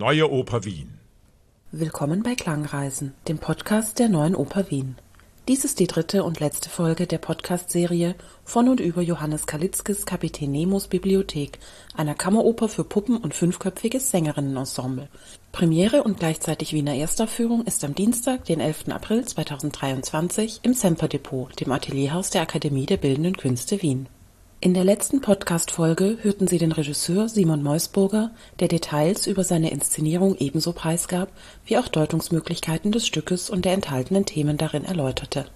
Neue Oper Wien. Willkommen bei Klangreisen, dem Podcast der Neuen Oper Wien. Dies ist die dritte und letzte Folge der Podcast-Serie von und über Johannes Kalitzkes Kapitän Nemos Bibliothek, einer Kammeroper für Puppen und fünfköpfiges Sängerinnenensemble. Premiere und gleichzeitig Wiener Erstaufführung ist am Dienstag, den 11. April 2023 im Semper Depot, dem Atelierhaus der Akademie der Bildenden Künste Wien. In der letzten Podcast-Folge hörten Sie den Regisseur Simon Meusburger, der Details über seine Inszenierung ebenso preisgab, wie auch Deutungsmöglichkeiten des Stückes und der enthaltenen Themen darin erläuterte.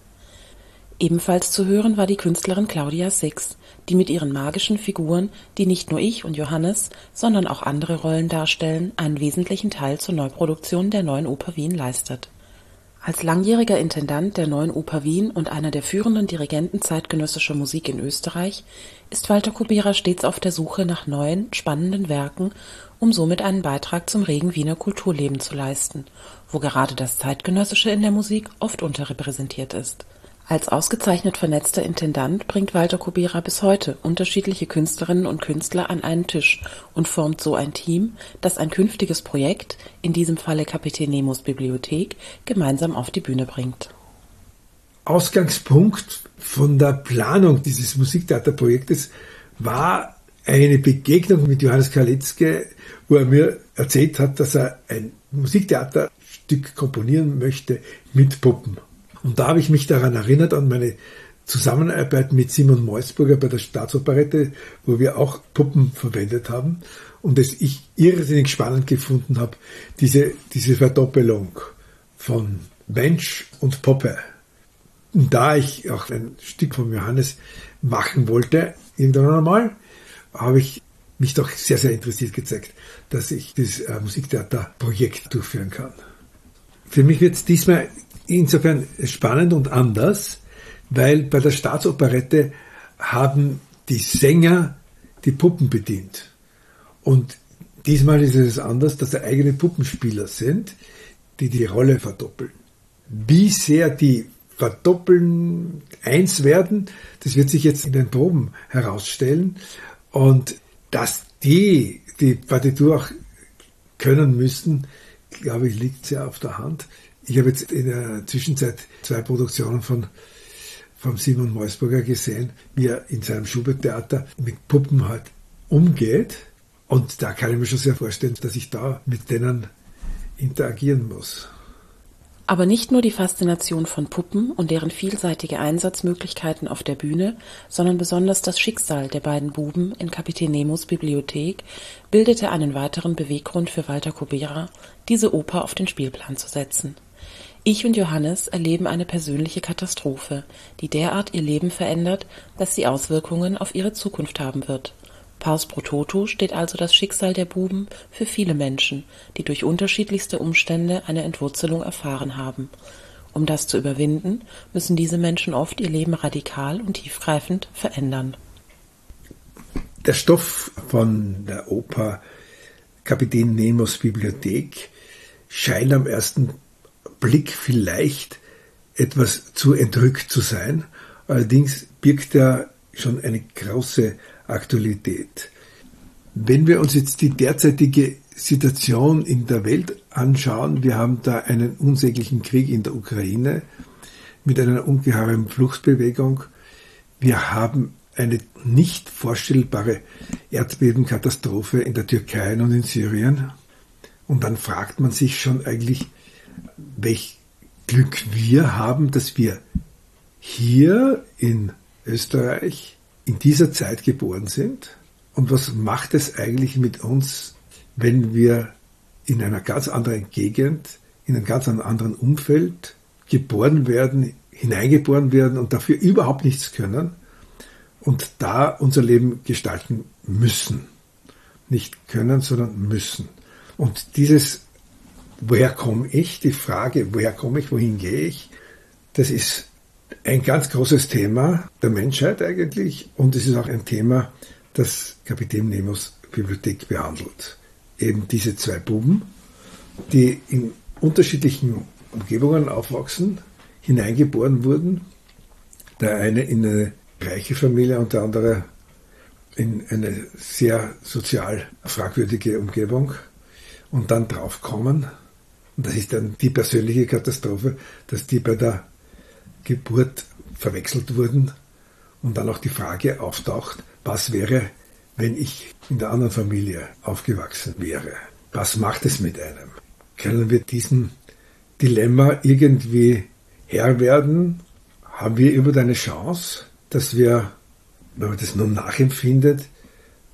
Ebenfalls zu hören war die Künstlerin Claudia Six, die mit ihren magischen Figuren, die nicht nur ich und Johannes, sondern auch andere Rollen darstellen, einen wesentlichen Teil zur Neuproduktion der Neuen Oper Wien leistet als langjähriger Intendant der Neuen Oper Wien und einer der führenden Dirigenten zeitgenössischer Musik in Österreich ist Walter Kubera stets auf der Suche nach neuen, spannenden Werken, um somit einen Beitrag zum regen Wiener Kulturleben zu leisten, wo gerade das Zeitgenössische in der Musik oft unterrepräsentiert ist als ausgezeichnet vernetzter Intendant bringt Walter Kubera bis heute unterschiedliche Künstlerinnen und Künstler an einen Tisch und formt so ein Team, das ein künftiges Projekt, in diesem Falle Kapitän Nemos Bibliothek, gemeinsam auf die Bühne bringt. Ausgangspunkt von der Planung dieses Musiktheaterprojektes war eine Begegnung mit Johannes Kalitzke, wo er mir erzählt hat, dass er ein Musiktheaterstück komponieren möchte mit Puppen. Und da habe ich mich daran erinnert, an meine Zusammenarbeit mit Simon Meusburger bei der Staatsoperette, wo wir auch Puppen verwendet haben und es ich irrsinnig spannend gefunden habe, diese, diese Verdoppelung von Mensch und Puppe. Und da ich auch ein Stück von Johannes machen wollte, irgendwann einmal, habe ich mich doch sehr, sehr interessiert gezeigt, dass ich das äh, Musiktheaterprojekt durchführen kann. Für mich wird es diesmal insofern spannend und anders, weil bei der Staatsoperette haben die Sänger die Puppen bedient. Und diesmal ist es anders, dass da eigene Puppenspieler sind, die die Rolle verdoppeln. Wie sehr die verdoppeln, eins werden, das wird sich jetzt in den Proben herausstellen. Und dass die die Partitur auch können müssen, glaube ich, liegt sehr auf der Hand. Ich habe jetzt in der Zwischenzeit zwei Produktionen von, von Simon Meusburger gesehen, wie er in seinem Schubert-Theater mit Puppen halt umgeht. Und da kann ich mir schon sehr vorstellen, dass ich da mit denen interagieren muss. Aber nicht nur die Faszination von Puppen und deren vielseitige Einsatzmöglichkeiten auf der Bühne, sondern besonders das Schicksal der beiden Buben in Kapitän Nemos Bibliothek bildete einen weiteren Beweggrund für Walter Kubera, diese Oper auf den Spielplan zu setzen. Ich und Johannes erleben eine persönliche Katastrophe, die derart ihr Leben verändert, dass sie Auswirkungen auf ihre Zukunft haben wird. Pars pro toto steht also das Schicksal der Buben für viele Menschen, die durch unterschiedlichste Umstände eine Entwurzelung erfahren haben. Um das zu überwinden, müssen diese Menschen oft ihr Leben radikal und tiefgreifend verändern. Der Stoff von der Oper Kapitän Nemos Bibliothek scheint am ersten Blick vielleicht etwas zu entrückt zu sein. Allerdings birgt er schon eine große Aktualität. Wenn wir uns jetzt die derzeitige Situation in der Welt anschauen, wir haben da einen unsäglichen Krieg in der Ukraine mit einer ungeheuren Fluchtbewegung. Wir haben eine nicht vorstellbare Erdbebenkatastrophe in der Türkei und in Syrien. Und dann fragt man sich schon eigentlich, welch Glück wir haben, dass wir hier in Österreich in dieser Zeit geboren sind. Und was macht es eigentlich mit uns, wenn wir in einer ganz anderen Gegend, in einem ganz anderen Umfeld geboren werden, hineingeboren werden und dafür überhaupt nichts können und da unser Leben gestalten müssen. Nicht können, sondern müssen. Und dieses woher komme ich? Die Frage, woher komme ich, wohin gehe ich? Das ist ein ganz großes Thema der Menschheit eigentlich und es ist auch ein Thema, das Kapitän Nemos Bibliothek behandelt. Eben diese zwei Buben, die in unterschiedlichen Umgebungen aufwachsen, hineingeboren wurden. Der eine in eine reiche Familie und der andere in eine sehr sozial fragwürdige Umgebung und dann draufkommen, und das ist dann die persönliche Katastrophe, dass die bei der Geburt verwechselt wurden und dann auch die Frage auftaucht, was wäre, wenn ich in der anderen Familie aufgewachsen wäre? Was macht es mit einem? Können wir diesem Dilemma irgendwie Herr werden? Haben wir über eine Chance, dass wir, wenn man das nun nachempfindet,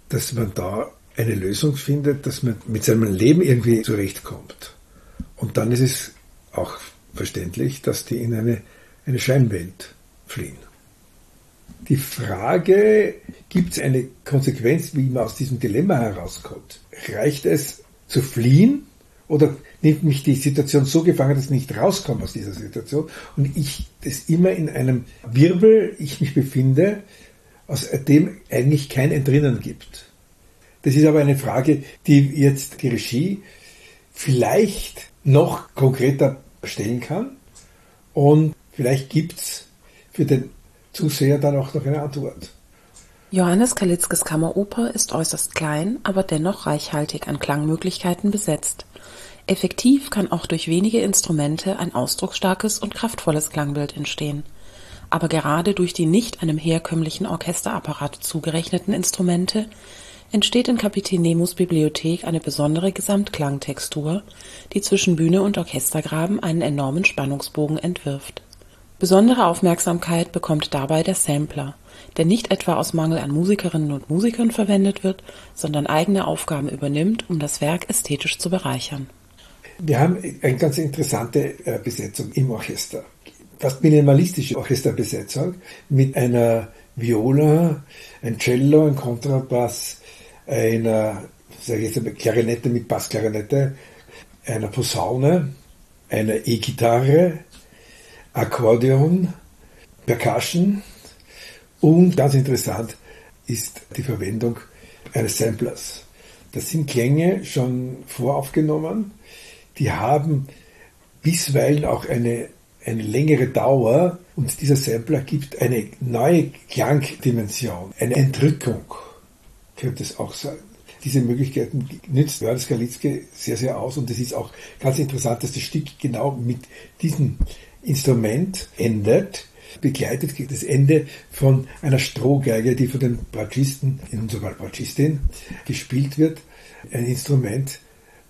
dass man da eine Lösung findet, dass man mit seinem Leben irgendwie zurechtkommt? Und dann ist es auch verständlich, dass die in eine, eine Scheinwelt fliehen. Die Frage, gibt es eine Konsequenz, wie man aus diesem Dilemma herauskommt? Reicht es zu fliehen oder nimmt mich die Situation so gefangen, dass ich nicht rauskomme aus dieser Situation und ich das immer in einem Wirbel, ich mich befinde, aus dem eigentlich kein Entrinnen gibt. Das ist aber eine Frage, die jetzt die Regie vielleicht noch konkreter stellen kann. Und vielleicht gibt es für den Zuseher dann auch noch eine Antwort. Johannes Kalitzkes Kammeroper ist äußerst klein, aber dennoch reichhaltig an Klangmöglichkeiten besetzt. Effektiv kann auch durch wenige Instrumente ein ausdrucksstarkes und kraftvolles Klangbild entstehen. Aber gerade durch die nicht einem herkömmlichen Orchesterapparat zugerechneten Instrumente entsteht in Kapitän Nemos Bibliothek eine besondere Gesamtklangtextur, die zwischen Bühne und Orchestergraben einen enormen Spannungsbogen entwirft. Besondere Aufmerksamkeit bekommt dabei der Sampler, der nicht etwa aus Mangel an Musikerinnen und Musikern verwendet wird, sondern eigene Aufgaben übernimmt, um das Werk ästhetisch zu bereichern. Wir haben eine ganz interessante äh, Besetzung im Orchester. Fast minimalistische Orchesterbesetzung mit einer Viola, ein Cello, ein Kontrabass, einer sage ich jetzt Klarinette mit Bassklarinette, einer Posaune, einer E-Gitarre, Akkordeon, Percussion und ganz interessant ist die Verwendung eines Samplers. Das sind Klänge schon voraufgenommen, die haben bisweilen auch eine, eine längere Dauer und dieser Sampler gibt eine neue Klangdimension, eine Entrückung könnte es auch sein. Diese Möglichkeiten nützt Johannes Galitzke sehr, sehr aus und es ist auch ganz interessant, dass das Stück genau mit diesem Instrument endet, begleitet das Ende von einer Strohgeige, die von den Bratschisten, in unserem Fall Bratschistin, gespielt wird. Ein Instrument,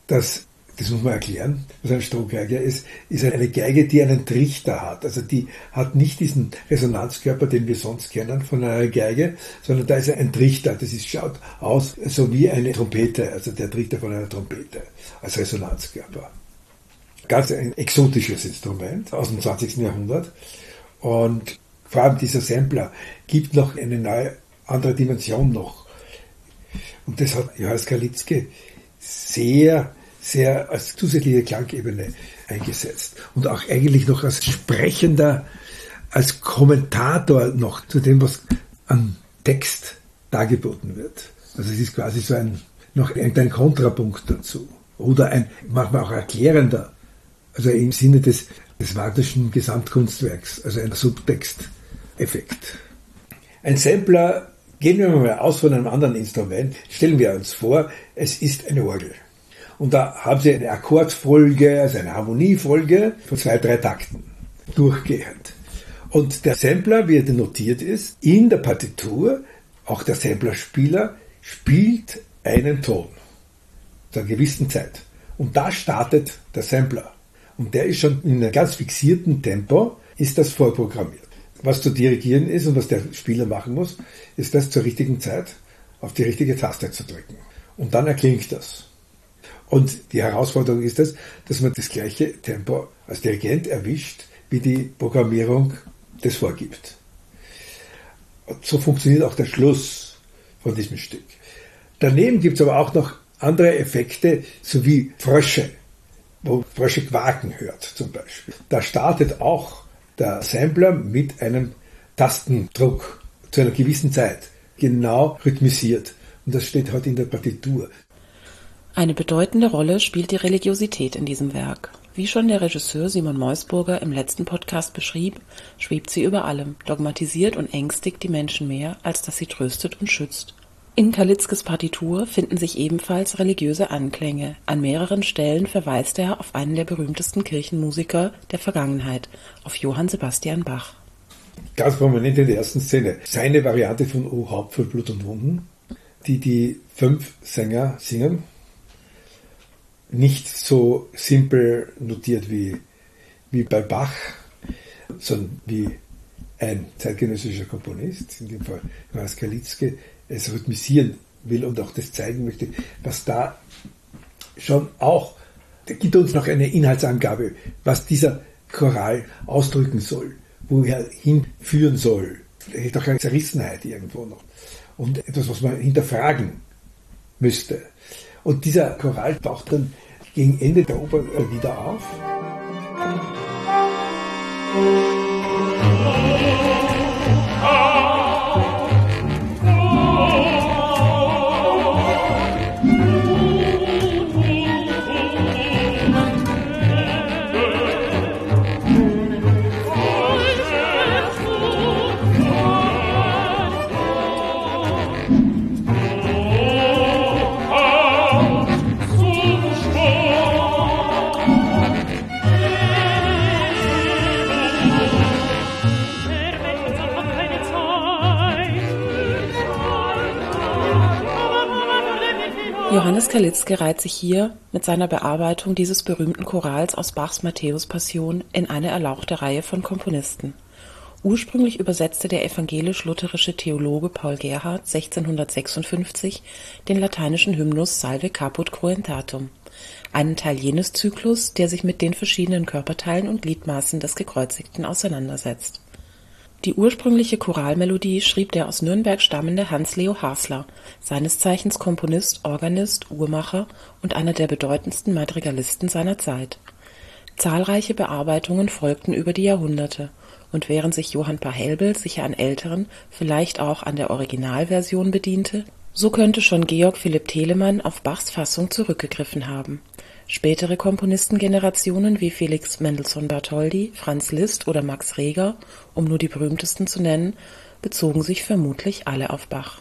das das muss man erklären, was eine Strohgeige ist, ist eine Geige, die einen Trichter hat. Also die hat nicht diesen Resonanzkörper, den wir sonst kennen von einer Geige, sondern da ist ein Trichter. Das ist, schaut aus so wie eine Trompete, also der Trichter von einer Trompete als Resonanzkörper. Ganz ein exotisches Instrument aus dem 20. Jahrhundert. Und vor allem dieser Sampler gibt noch eine neue, andere Dimension noch. Und das hat Johannes Kalitzke sehr sehr als zusätzliche Klangebene eingesetzt und auch eigentlich noch als sprechender, als Kommentator noch zu dem, was an Text dargeboten wird. Also es ist quasi so ein, noch ein Kontrapunkt dazu. Oder ein, manchmal auch erklärender, also im Sinne des, des Wagnerschen Gesamtkunstwerks, also ein Subtexteffekt. Ein Sampler, gehen wir mal aus von einem anderen Instrument, stellen wir uns vor, es ist eine Orgel. Und da haben sie eine Akkordfolge, also eine Harmoniefolge von zwei, drei Takten durchgehend. Und der Sampler, wie er notiert ist, in der Partitur, auch der Samplerspieler, spielt einen Ton zu einer gewissen Zeit. Und da startet der Sampler. Und der ist schon in einem ganz fixierten Tempo, ist das vorprogrammiert. Was zu dirigieren ist und was der Spieler machen muss, ist das zur richtigen Zeit auf die richtige Taste zu drücken. Und dann erklingt das. Und die Herausforderung ist das, dass man das gleiche Tempo als Dirigent erwischt, wie die Programmierung das vorgibt. Und so funktioniert auch der Schluss von diesem Stück. Daneben gibt es aber auch noch andere Effekte, so wie Frösche, wo Frösche quaken hört zum Beispiel. Da startet auch der Sampler mit einem Tastendruck zu einer gewissen Zeit, genau rhythmisiert. Und das steht heute in der Partitur. Eine bedeutende Rolle spielt die Religiosität in diesem Werk. Wie schon der Regisseur Simon Meusburger im letzten Podcast beschrieb, schwebt sie über allem, dogmatisiert und ängstigt die Menschen mehr, als dass sie tröstet und schützt. In Kalitzkes Partitur finden sich ebenfalls religiöse Anklänge. An mehreren Stellen verweist er auf einen der berühmtesten Kirchenmusiker der Vergangenheit, auf Johann Sebastian Bach. Ganz prominent in der ersten Szene. Seine Variante von O Haupt für Blut und Wunden, die die fünf Sänger singen. Nicht so simpel notiert wie, wie bei Bach, sondern wie ein zeitgenössischer Komponist, in dem Fall Johannes Kalitzke, es rhythmisieren will und auch das zeigen möchte, was da schon auch, da gibt uns noch eine Inhaltsangabe, was dieser Choral ausdrücken soll, wo er hinführen soll. Vielleicht auch eine Zerrissenheit irgendwo noch. Und etwas, was man hinterfragen müsste. Und dieser Choral taucht dann gegen Ende der Oper wieder auf. Johannes Kalitzke reiht sich hier mit seiner Bearbeitung dieses berühmten Chorals aus Bachs Matthäus-Passion in eine erlauchte Reihe von Komponisten. Ursprünglich übersetzte der evangelisch-lutherische Theologe Paul Gerhardt 1656 den lateinischen Hymnus Salve Caput Cruentatum, einen Teil jenes Zyklus, der sich mit den verschiedenen Körperteilen und Gliedmaßen des Gekreuzigten auseinandersetzt die ursprüngliche Choralmelodie schrieb der aus Nürnberg stammende Hans-Leo Hasler, seines Zeichens Komponist, Organist, Uhrmacher und einer der bedeutendsten Madrigalisten seiner Zeit. Zahlreiche Bearbeitungen folgten über die Jahrhunderte, und während sich Johann Pahelbel sicher an älteren, vielleicht auch an der Originalversion bediente, so könnte schon Georg Philipp Telemann auf Bachs Fassung zurückgegriffen haben Spätere Komponistengenerationen wie Felix Mendelssohn-Bartholdy, Franz Liszt oder Max Reger, um nur die berühmtesten zu nennen, bezogen sich vermutlich alle auf Bach.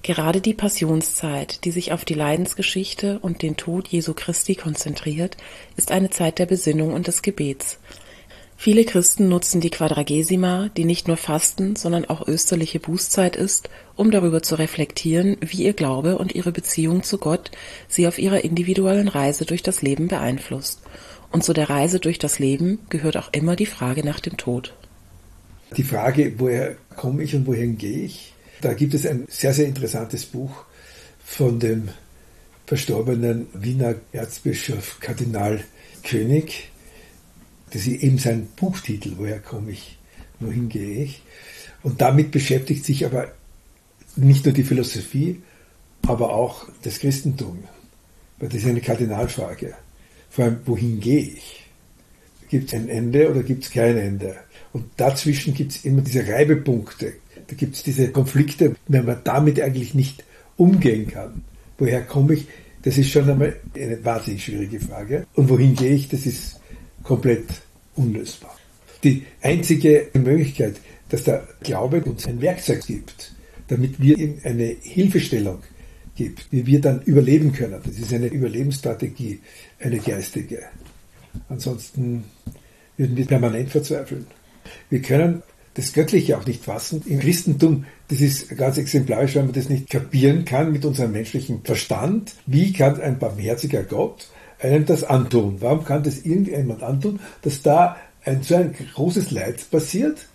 Gerade die Passionszeit, die sich auf die Leidensgeschichte und den Tod Jesu Christi konzentriert, ist eine Zeit der Besinnung und des Gebets Viele Christen nutzen die Quadragesima, die nicht nur Fasten, sondern auch österliche Bußzeit ist, um darüber zu reflektieren, wie ihr Glaube und ihre Beziehung zu Gott sie auf ihrer individuellen Reise durch das Leben beeinflusst. Und zu der Reise durch das Leben gehört auch immer die Frage nach dem Tod. Die Frage, woher komme ich und wohin gehe ich? Da gibt es ein sehr, sehr interessantes Buch von dem verstorbenen Wiener Erzbischof Kardinal König, das ist eben sein Buchtitel, woher komme ich, wohin gehe ich. Und damit beschäftigt sich aber nicht nur die Philosophie, aber auch das Christentum. Weil das ist eine Kardinalfrage. Vor allem, wohin gehe ich? Gibt es ein Ende oder gibt es kein Ende? Und dazwischen gibt es immer diese Reibepunkte. Da gibt es diese Konflikte, wenn man damit eigentlich nicht umgehen kann. Woher komme ich? Das ist schon einmal eine wahnsinnig schwierige Frage. Und wohin gehe ich? Das ist komplett unlösbar. Die einzige Möglichkeit, dass der Glaube uns ein Werkzeug gibt, damit wir ihm eine Hilfestellung gibt, wie wir dann überleben können. Das ist eine Überlebensstrategie, eine geistige. Ansonsten würden wir permanent verzweifeln. Wir können das Göttliche auch nicht fassen. Im Christentum, das ist ganz exemplarisch, wenn man das nicht kapieren kann mit unserem menschlichen Verstand. Wie kann ein barmherziger Gott einem das antun. Warum kann das irgendjemand antun, dass da ein, so ein großes Leid passiert?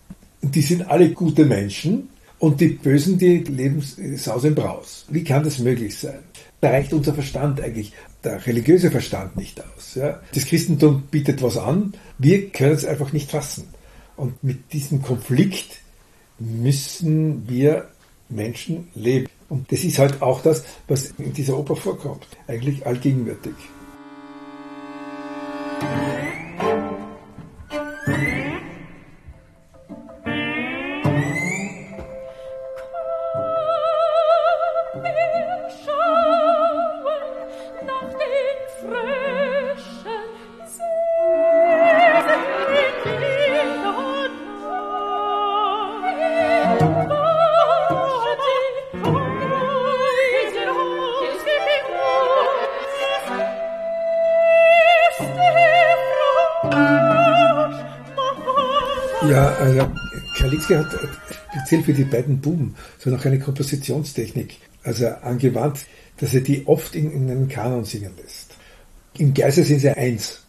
Die sind alle gute Menschen und die Bösen, die leben Saus im Braus. Wie kann das möglich sein? Da reicht unser Verstand eigentlich, der religiöse Verstand nicht aus. Ja? Das Christentum bietet was an, wir können es einfach nicht fassen. Und mit diesem Konflikt müssen wir Menschen leben. Und das ist halt auch das, was in dieser Oper vorkommt. Eigentlich allgegenwärtig. Kalitzki hat speziell für die beiden Buben so noch eine Kompositionstechnik also angewandt, dass er die oft in, in einen Kanon singen lässt. Im Geiste sind sie eins.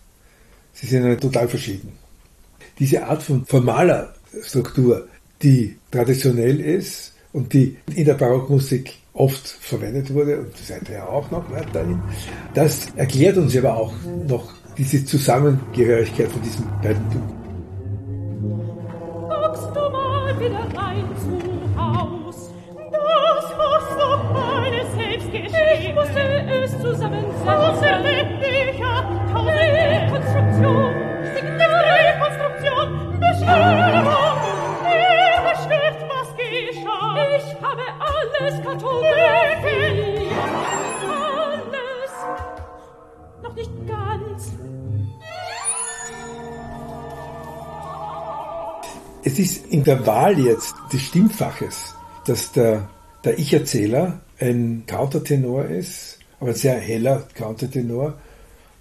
Sie sind total verschieden. Diese Art von formaler Struktur, die traditionell ist und die in der Barockmusik oft verwendet wurde und seither auch noch weiterhin, das erklärt uns aber auch noch diese Zusammengehörigkeit von diesen beiden Buben. Ich habe alles kartografiert. Alles. Noch nicht ganz. Es ist in der Wahl jetzt des Stimmfaches, dass der, der Ich-Erzähler ein Countertenor ist, aber ein sehr heller Countertenor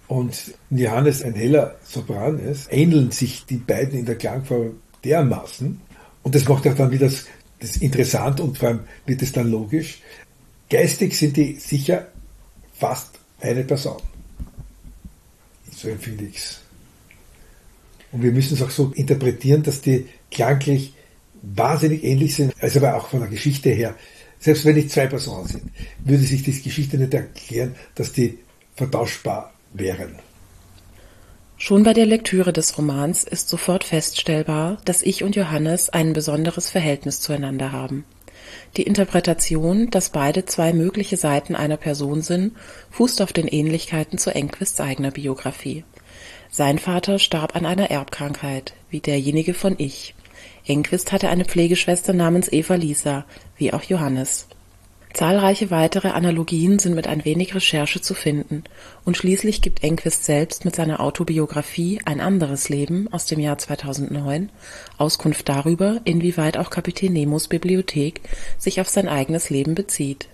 und Johannes ein heller Sopran ist, ähneln sich die beiden in der Klangfarbe dermaßen. Und das macht auch dann wieder das, das interessant und vor allem wird es dann logisch. Geistig sind die sicher fast eine Person. So empfinde ich es. Und wir müssen es auch so interpretieren, dass die klanglich wahnsinnig ähnlich sind, also aber auch von der Geschichte her. Selbst wenn nicht zwei Personen sind, würde sich die Geschichte nicht erklären, dass die vertauschbar wären. Schon bei der Lektüre des Romans ist sofort feststellbar, dass ich und Johannes ein besonderes Verhältnis zueinander haben. Die Interpretation, dass beide zwei mögliche Seiten einer Person sind, fußt auf den Ähnlichkeiten zu Enquists eigener Biografie. Sein Vater starb an einer Erbkrankheit, wie derjenige von Ich. Enquist hatte eine Pflegeschwester namens Eva Lisa, wie auch Johannes. Zahlreiche weitere Analogien sind mit ein wenig Recherche zu finden, und schließlich gibt Enquist selbst mit seiner Autobiografie Ein anderes Leben aus dem Jahr 2009 Auskunft darüber, inwieweit auch Kapitän Nemos Bibliothek sich auf sein eigenes Leben bezieht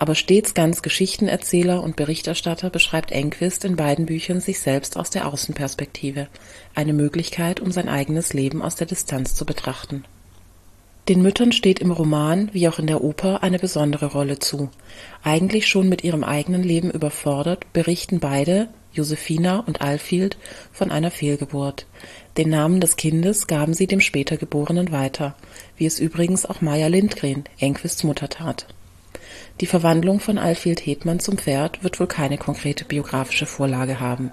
aber stets ganz Geschichtenerzähler und Berichterstatter beschreibt Enquist in beiden Büchern sich selbst aus der Außenperspektive, eine Möglichkeit, um sein eigenes Leben aus der Distanz zu betrachten. Den Müttern steht im Roman wie auch in der Oper eine besondere Rolle zu. Eigentlich schon mit ihrem eigenen Leben überfordert, berichten beide, Josephina und Alfield, von einer Fehlgeburt. Den Namen des Kindes gaben sie dem später Geborenen weiter, wie es übrigens auch Maya Lindgren, Enquists Mutter, tat die Verwandlung von Alfhild Hetmann zum Pferd wird wohl keine konkrete biografische Vorlage haben.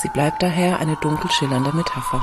Sie bleibt daher eine dunkel schillernde Metapher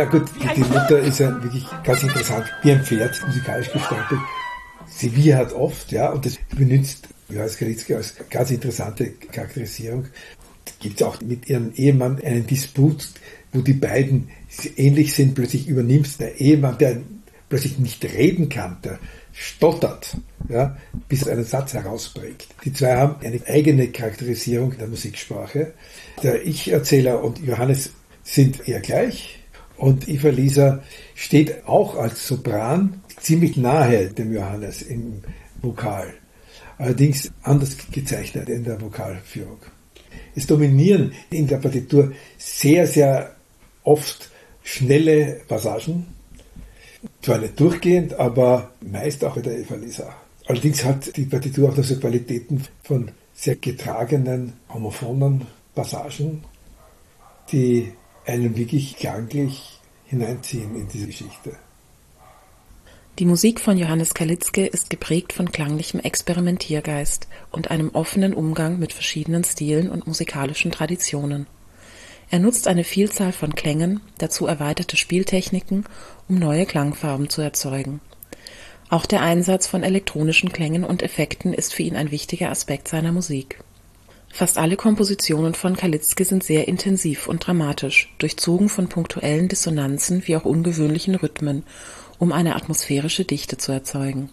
Ja gut, die Mutter ist ja wirklich ganz interessant, wie ein Pferd, musikalisch gestaltet. Sie hat oft, ja, und das benutzt Johannes Kalitzki als ganz interessante Charakterisierung. Gibt es auch mit ihrem Ehemann einen Disput, wo die beiden ähnlich sind, plötzlich übernimmst der Ehemann, der plötzlich nicht reden kann, der stottert, ja, bis er einen Satz herausbringt. Die zwei haben eine eigene Charakterisierung der Musiksprache. Der Ich-Erzähler und Johannes sind eher gleich, und Eva Lisa steht auch als Sopran ziemlich nahe dem Johannes im Vokal. Allerdings anders gezeichnet in der Vokalführung. Es dominieren in der Partitur sehr, sehr oft schnelle Passagen. Zwar nicht durchgehend, aber meist auch bei der Eva Lisa. Allerdings hat die Partitur auch so Qualitäten von sehr getragenen homophonen Passagen, die einen wirklich klanglich hineinziehen in diese Geschichte. Die Musik von Johannes Kalitzke ist geprägt von klanglichem Experimentiergeist und einem offenen Umgang mit verschiedenen Stilen und musikalischen Traditionen. Er nutzt eine Vielzahl von Klängen, dazu erweiterte Spieltechniken, um neue Klangfarben zu erzeugen. Auch der Einsatz von elektronischen Klängen und Effekten ist für ihn ein wichtiger Aspekt seiner Musik. Fast alle Kompositionen von Kalitzke sind sehr intensiv und dramatisch, durchzogen von punktuellen Dissonanzen wie auch ungewöhnlichen Rhythmen, um eine atmosphärische Dichte zu erzeugen.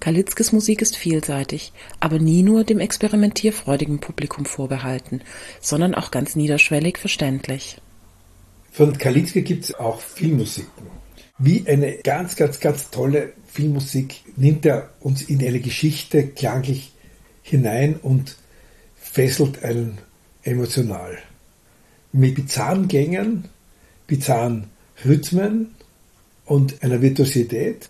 Kalitzkes Musik ist vielseitig, aber nie nur dem experimentierfreudigen Publikum vorbehalten, sondern auch ganz niederschwellig verständlich. Von Kalitzke gibt es auch Filmmusiken. Wie eine ganz, ganz, ganz tolle Filmmusik nimmt er uns in eine Geschichte klanglich hinein und fesselt einen emotional. Mit bizarren Gängen, bizarren Rhythmen und einer Virtuosität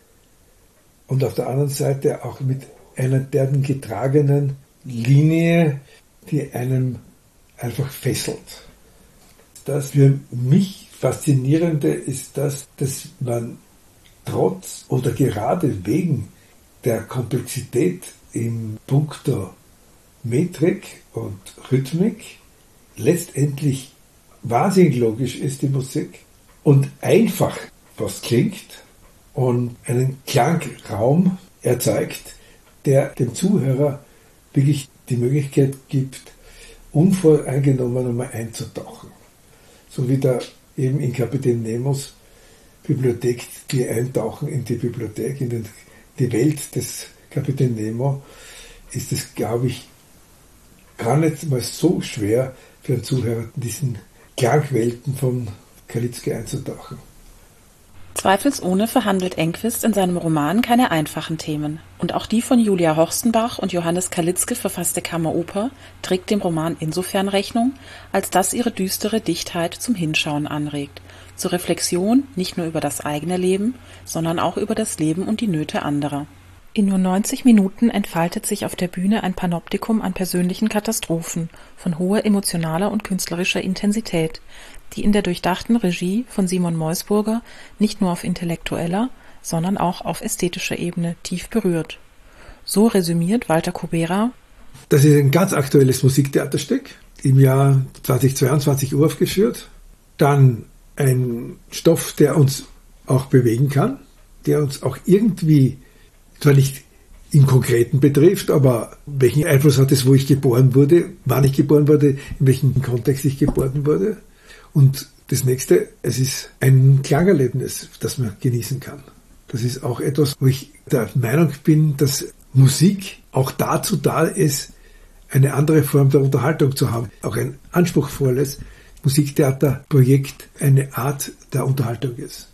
und auf der anderen Seite auch mit einer derben getragenen Linie, die einem einfach fesselt. Das für mich Faszinierende ist das, dass man trotz oder gerade wegen der Komplexität im Punkto Metrik und Rhythmik letztendlich wahnsinnig logisch ist, die Musik, und einfach was klingt und einen Klangraum erzeugt, der dem Zuhörer wirklich die Möglichkeit gibt, unvoreingenommen einmal einzutauchen. So wie da eben in Kapitän Nemos Bibliothek, die eintauchen in die Bibliothek, in den, die Welt des Kapitän Nemo, ist es, glaube ich, gar nicht mal so schwer für einen Zuhörer, in diesen Klangwelten von Kalitzke einzutauchen. Zweifelsohne verhandelt Enquist in seinem Roman keine einfachen Themen, und auch die von Julia Horstenbach und Johannes Kalitzke verfasste Kammeroper trägt dem Roman insofern Rechnung, als dass ihre düstere Dichtheit zum Hinschauen anregt, zur Reflexion nicht nur über das eigene Leben, sondern auch über das Leben und die Nöte anderer. In nur 90 Minuten entfaltet sich auf der Bühne ein Panoptikum an persönlichen Katastrophen von hoher emotionaler und künstlerischer Intensität, die in der durchdachten Regie von Simon Meusburger nicht nur auf intellektueller, sondern auch auf ästhetischer Ebene tief berührt. So resümiert Walter Kubera. Das ist ein ganz aktuelles Musiktheaterstück, im Jahr 2022 uraufgeführt. Dann ein Stoff, der uns auch bewegen kann, der uns auch irgendwie, zwar nicht im Konkreten betrifft, aber welchen Einfluss hat es, wo ich geboren wurde, wann ich geboren wurde, in welchem Kontext ich geboren wurde. Und das nächste, es ist ein Klangerlebnis, das man genießen kann. Das ist auch etwas, wo ich der Meinung bin, dass Musik auch dazu da ist, eine andere Form der Unterhaltung zu haben. Auch ein anspruchsvolles Musiktheaterprojekt eine Art der Unterhaltung ist.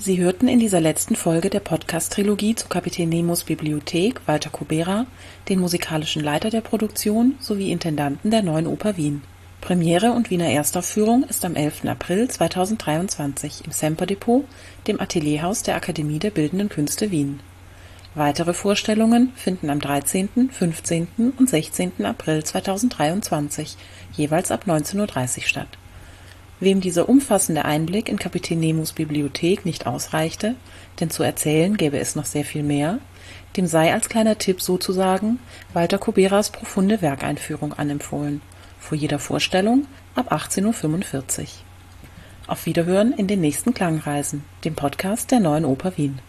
Sie hörten in dieser letzten Folge der Podcast-Trilogie zu Kapitän Nemos Bibliothek Walter Kubera, den musikalischen Leiter der Produktion sowie Intendanten der Neuen Oper Wien. Premiere und Wiener Erstaufführung ist am 11. April 2023 im Semper-Depot, dem Atelierhaus der Akademie der Bildenden Künste Wien. Weitere Vorstellungen finden am 13., 15. und 16. April 2023 jeweils ab 19.30 Uhr statt. Wem dieser umfassende Einblick in Kapitän Nemos Bibliothek nicht ausreichte, denn zu erzählen gäbe es noch sehr viel mehr, dem sei als kleiner Tipp sozusagen Walter Koberas profunde Werkeinführung anempfohlen – vor jeder Vorstellung ab 18.45 Uhr. Auf Wiederhören in den nächsten Klangreisen, dem Podcast der Neuen Oper Wien